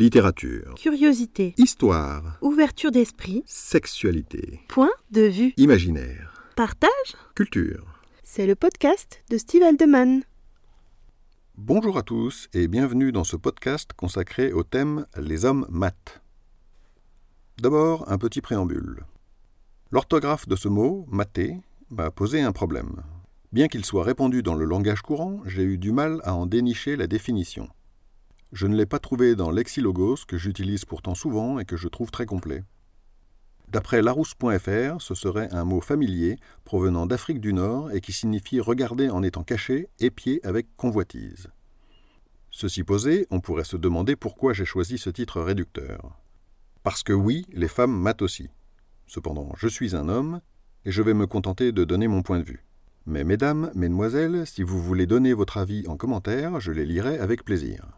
Littérature. Curiosité. Histoire. Ouverture d'esprit. Sexualité. Point de vue. Imaginaire. Partage. Culture. C'est le podcast de Steve Aldeman. Bonjour à tous et bienvenue dans ce podcast consacré au thème Les hommes mat. D'abord, un petit préambule. L'orthographe de ce mot, maté, m'a posé un problème. Bien qu'il soit répandu dans le langage courant, j'ai eu du mal à en dénicher la définition. Je ne l'ai pas trouvé dans Lexilogos, que j'utilise pourtant souvent et que je trouve très complet. D'après larousse.fr, ce serait un mot familier provenant d'Afrique du Nord et qui signifie regarder en étant caché, épier avec convoitise. Ceci posé, on pourrait se demander pourquoi j'ai choisi ce titre réducteur. Parce que oui, les femmes matent aussi. Cependant, je suis un homme et je vais me contenter de donner mon point de vue. Mais mesdames, mesdemoiselles, si vous voulez donner votre avis en commentaire, je les lirai avec plaisir.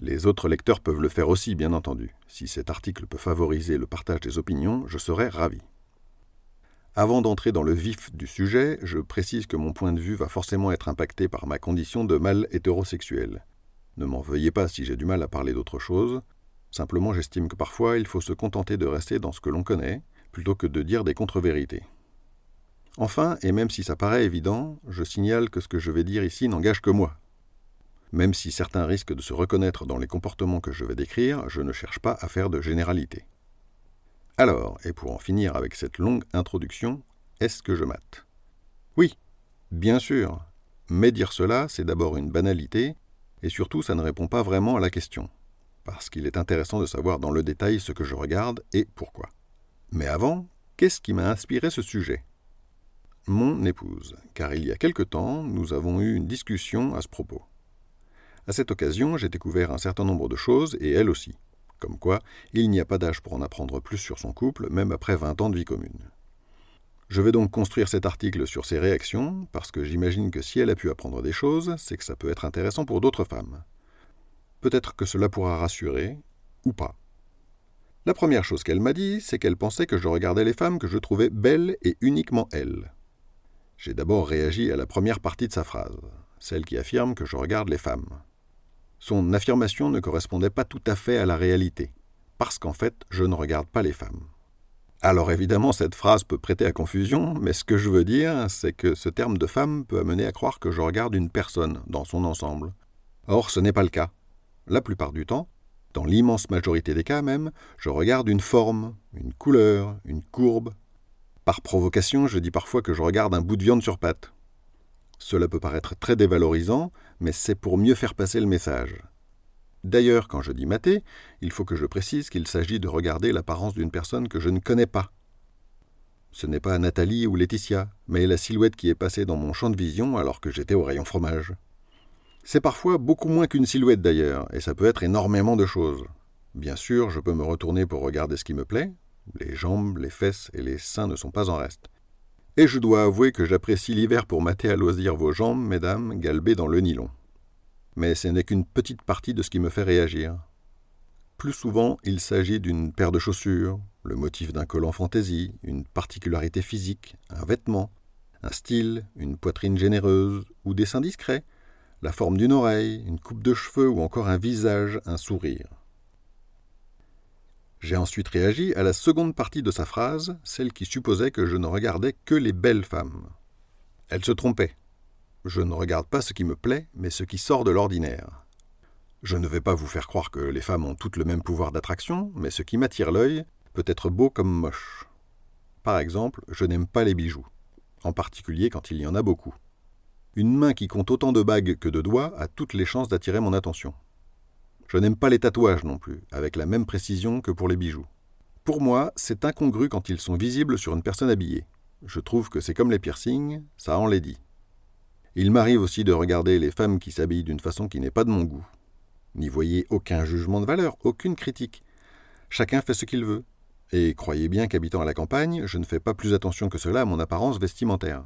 Les autres lecteurs peuvent le faire aussi, bien entendu. Si cet article peut favoriser le partage des opinions, je serai ravi. Avant d'entrer dans le vif du sujet, je précise que mon point de vue va forcément être impacté par ma condition de mâle hétérosexuel. Ne m'en veuillez pas si j'ai du mal à parler d'autre chose. Simplement, j'estime que parfois il faut se contenter de rester dans ce que l'on connaît, plutôt que de dire des contre-vérités. Enfin, et même si ça paraît évident, je signale que ce que je vais dire ici n'engage que moi, même si certains risquent de se reconnaître dans les comportements que je vais décrire, je ne cherche pas à faire de généralité. Alors, et pour en finir avec cette longue introduction, est-ce que je mate? Oui, bien sûr, mais dire cela, c'est d'abord une banalité, et surtout ça ne répond pas vraiment à la question, parce qu'il est intéressant de savoir dans le détail ce que je regarde et pourquoi. Mais avant, qu'est-ce qui m'a inspiré ce sujet? Mon épouse, car il y a quelque temps, nous avons eu une discussion à ce propos. À cette occasion, j'ai découvert un certain nombre de choses, et elle aussi. Comme quoi, il n'y a pas d'âge pour en apprendre plus sur son couple, même après 20 ans de vie commune. Je vais donc construire cet article sur ses réactions, parce que j'imagine que si elle a pu apprendre des choses, c'est que ça peut être intéressant pour d'autres femmes. Peut-être que cela pourra rassurer, ou pas. La première chose qu'elle m'a dit, c'est qu'elle pensait que je regardais les femmes que je trouvais belles et uniquement elles. J'ai d'abord réagi à la première partie de sa phrase, celle qui affirme que je regarde les femmes. Son affirmation ne correspondait pas tout à fait à la réalité, parce qu'en fait, je ne regarde pas les femmes. Alors évidemment, cette phrase peut prêter à confusion, mais ce que je veux dire, c'est que ce terme de femme peut amener à croire que je regarde une personne dans son ensemble. Or, ce n'est pas le cas. La plupart du temps, dans l'immense majorité des cas même, je regarde une forme, une couleur, une courbe. Par provocation, je dis parfois que je regarde un bout de viande sur patte. Cela peut paraître très dévalorisant, mais c'est pour mieux faire passer le message. D'ailleurs, quand je dis mater, il faut que je précise qu'il s'agit de regarder l'apparence d'une personne que je ne connais pas. Ce n'est pas Nathalie ou Laetitia, mais la silhouette qui est passée dans mon champ de vision alors que j'étais au rayon fromage. C'est parfois beaucoup moins qu'une silhouette d'ailleurs, et ça peut être énormément de choses. Bien sûr, je peux me retourner pour regarder ce qui me plaît. Les jambes, les fesses et les seins ne sont pas en reste. Et je dois avouer que j'apprécie l'hiver pour mater à loisir vos jambes, mesdames, galbées dans le nylon. Mais ce n'est qu'une petite partie de ce qui me fait réagir. Plus souvent, il s'agit d'une paire de chaussures, le motif d'un col en fantaisie, une particularité physique, un vêtement, un style, une poitrine généreuse ou des seins discrets, la forme d'une oreille, une coupe de cheveux ou encore un visage, un sourire. J'ai ensuite réagi à la seconde partie de sa phrase, celle qui supposait que je ne regardais que les belles femmes. Elle se trompait. Je ne regarde pas ce qui me plaît, mais ce qui sort de l'ordinaire. Je ne vais pas vous faire croire que les femmes ont toutes le même pouvoir d'attraction, mais ce qui m'attire l'œil peut être beau comme moche. Par exemple, je n'aime pas les bijoux, en particulier quand il y en a beaucoup. Une main qui compte autant de bagues que de doigts a toutes les chances d'attirer mon attention. Je n'aime pas les tatouages non plus, avec la même précision que pour les bijoux. Pour moi, c'est incongru quand ils sont visibles sur une personne habillée. Je trouve que c'est comme les piercings, ça enlaidit. Il m'arrive aussi de regarder les femmes qui s'habillent d'une façon qui n'est pas de mon goût. N'y voyez aucun jugement de valeur, aucune critique. Chacun fait ce qu'il veut. Et croyez bien qu'habitant à la campagne, je ne fais pas plus attention que cela à mon apparence vestimentaire.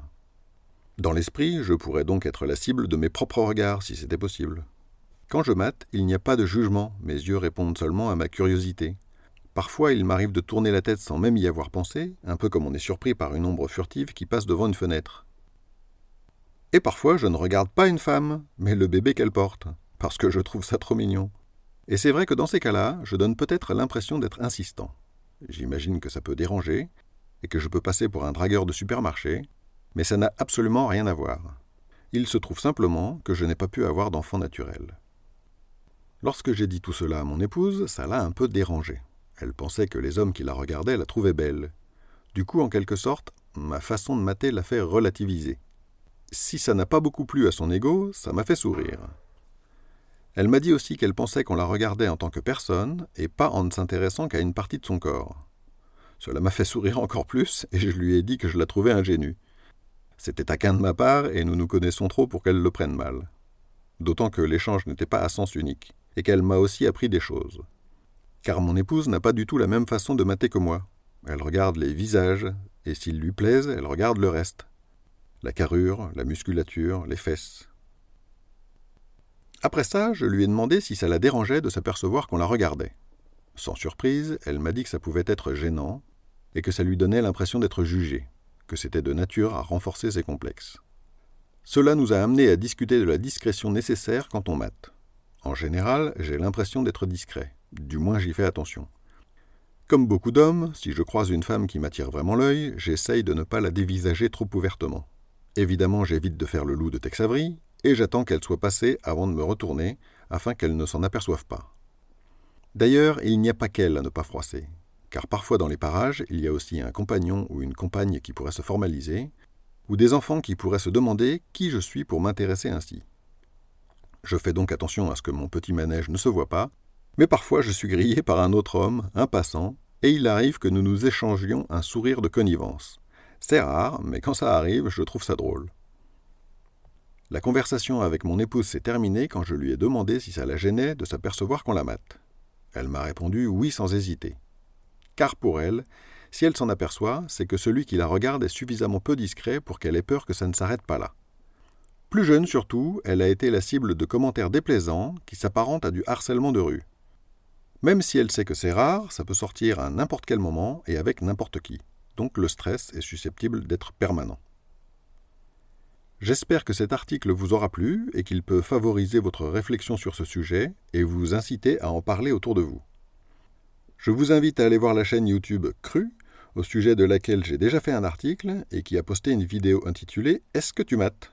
Dans l'esprit, je pourrais donc être la cible de mes propres regards si c'était possible. Quand je mate, il n'y a pas de jugement, mes yeux répondent seulement à ma curiosité. Parfois, il m'arrive de tourner la tête sans même y avoir pensé, un peu comme on est surpris par une ombre furtive qui passe devant une fenêtre. Et parfois, je ne regarde pas une femme, mais le bébé qu'elle porte, parce que je trouve ça trop mignon. Et c'est vrai que dans ces cas-là, je donne peut-être l'impression d'être insistant. J'imagine que ça peut déranger, et que je peux passer pour un dragueur de supermarché, mais ça n'a absolument rien à voir. Il se trouve simplement que je n'ai pas pu avoir d'enfant naturel. Lorsque j'ai dit tout cela à mon épouse, ça l'a un peu dérangée. Elle pensait que les hommes qui la regardaient la trouvaient belle. Du coup, en quelque sorte, ma façon de mater l'a fait relativiser. Si ça n'a pas beaucoup plu à son ego, ça m'a fait sourire. Elle m'a dit aussi qu'elle pensait qu'on la regardait en tant que personne et pas en ne s'intéressant qu'à une partie de son corps. Cela m'a fait sourire encore plus et je lui ai dit que je la trouvais ingénue. C'était taquin de ma part et nous nous connaissons trop pour qu'elle le prenne mal. D'autant que l'échange n'était pas à sens unique et qu'elle m'a aussi appris des choses. Car mon épouse n'a pas du tout la même façon de mater que moi. Elle regarde les visages et s'ils lui plaisent, elle regarde le reste. La carrure, la musculature, les fesses. Après ça, je lui ai demandé si ça la dérangeait de s'apercevoir qu'on la regardait. Sans surprise, elle m'a dit que ça pouvait être gênant et que ça lui donnait l'impression d'être jugée, que c'était de nature à renforcer ses complexes. Cela nous a amené à discuter de la discrétion nécessaire quand on mate. En général, j'ai l'impression d'être discret, du moins j'y fais attention. Comme beaucoup d'hommes, si je croise une femme qui m'attire vraiment l'œil, j'essaye de ne pas la dévisager trop ouvertement. Évidemment, j'évite de faire le loup de Tex Avery, et j'attends qu'elle soit passée avant de me retourner, afin qu'elle ne s'en aperçoive pas. D'ailleurs, il n'y a pas qu'elle à ne pas froisser, car parfois dans les parages, il y a aussi un compagnon ou une compagne qui pourrait se formaliser, ou des enfants qui pourraient se demander qui je suis pour m'intéresser ainsi. Je fais donc attention à ce que mon petit manège ne se voit pas, mais parfois je suis grillé par un autre homme, un passant, et il arrive que nous nous échangions un sourire de connivence. C'est rare, mais quand ça arrive, je trouve ça drôle. La conversation avec mon épouse s'est terminée quand je lui ai demandé si ça la gênait de s'apercevoir qu'on la mate. Elle m'a répondu oui sans hésiter. Car pour elle, si elle s'en aperçoit, c'est que celui qui la regarde est suffisamment peu discret pour qu'elle ait peur que ça ne s'arrête pas là. Plus jeune surtout, elle a été la cible de commentaires déplaisants qui s'apparentent à du harcèlement de rue. Même si elle sait que c'est rare, ça peut sortir à n'importe quel moment et avec n'importe qui. Donc le stress est susceptible d'être permanent. J'espère que cet article vous aura plu et qu'il peut favoriser votre réflexion sur ce sujet et vous inciter à en parler autour de vous. Je vous invite à aller voir la chaîne YouTube Cru, au sujet de laquelle j'ai déjà fait un article et qui a posté une vidéo intitulée Est-ce que tu mates?